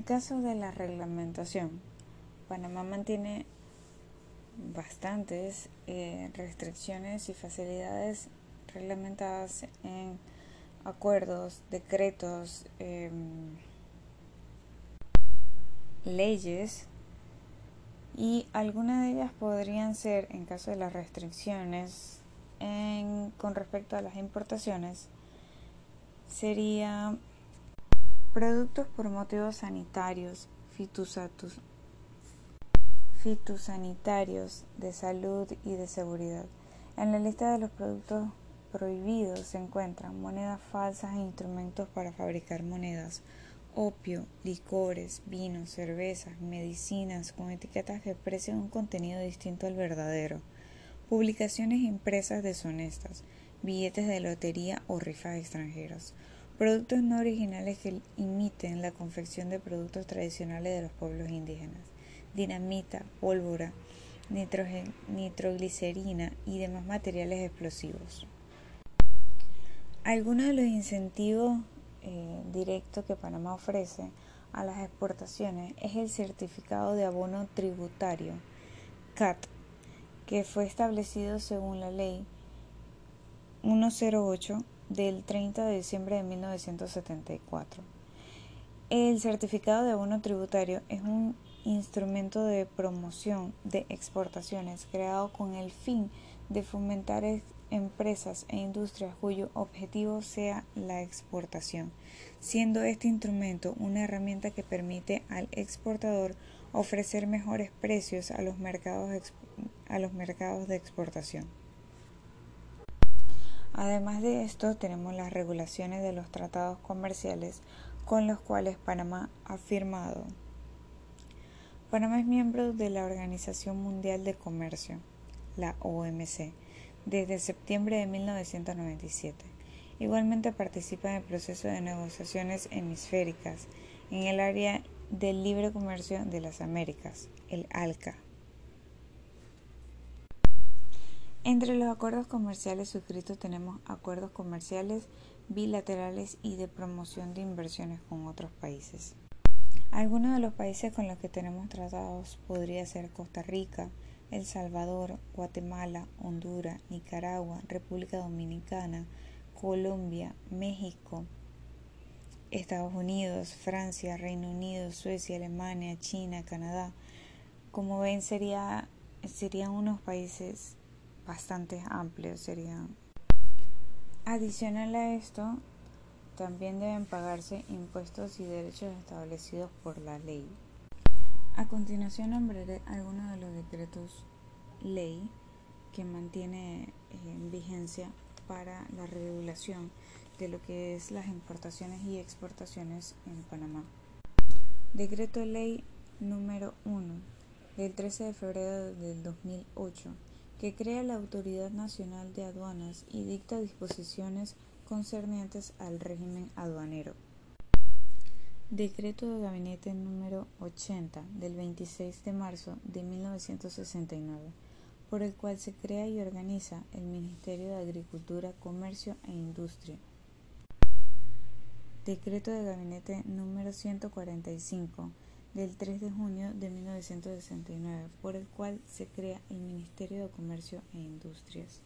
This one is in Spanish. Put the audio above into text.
el caso de la reglamentación, Panamá mantiene bastantes eh, restricciones y facilidades reglamentadas en acuerdos, decretos, em, leyes y algunas de ellas podrían ser, en caso de las restricciones con respecto a las importaciones, sería productos por motivos sanitarios, fitosanitarios, de salud y de seguridad. En la lista de los productos prohibidos se encuentran monedas falsas e instrumentos para fabricar monedas, opio, licores, vinos, cervezas, medicinas con etiquetas que expresen un contenido distinto al verdadero, publicaciones impresas deshonestas, billetes de lotería o rifas extranjeros, productos no originales que imiten la confección de productos tradicionales de los pueblos indígenas, dinamita, pólvora, nitroglicerina y demás materiales explosivos. Algunos de los incentivos eh, directo que Panamá ofrece a las exportaciones es el certificado de abono tributario CAT, que fue establecido según la ley 108 del 30 de diciembre de 1974. El certificado de abono tributario es un instrumento de promoción de exportaciones creado con el fin de fomentar empresas e industrias cuyo objetivo sea la exportación, siendo este instrumento una herramienta que permite al exportador ofrecer mejores precios a los mercados, a los mercados de exportación. Además de esto, tenemos las regulaciones de los tratados comerciales con los cuales Panamá ha firmado. Panamá es miembro de la Organización Mundial de Comercio, la OMC, desde septiembre de 1997. Igualmente participa en el proceso de negociaciones hemisféricas en el área del libre comercio de las Américas, el ALCA. Entre los acuerdos comerciales suscritos tenemos acuerdos comerciales bilaterales y de promoción de inversiones con otros países. Algunos de los países con los que tenemos tratados podría ser Costa Rica, el Salvador, Guatemala, Honduras, Nicaragua, República Dominicana, Colombia, México, Estados Unidos, Francia, Reino Unido, Suecia, Alemania, China, Canadá. Como ven, sería, serían unos países bastante amplios. Serían. Adicional a esto, también deben pagarse impuestos y derechos establecidos por la ley. A continuación nombraré algunos de los decretos ley que mantiene eh, en vigencia para la regulación de lo que es las importaciones y exportaciones en Panamá. Decreto ley número 1 del 13 de febrero del 2008 que crea la Autoridad Nacional de Aduanas y dicta disposiciones concernientes al régimen aduanero. Decreto de Gabinete número 80 del 26 de marzo de 1969, por el cual se crea y organiza el Ministerio de Agricultura, Comercio e Industria. Decreto de Gabinete número 145 del 3 de junio de 1969, por el cual se crea el Ministerio de Comercio e Industrias.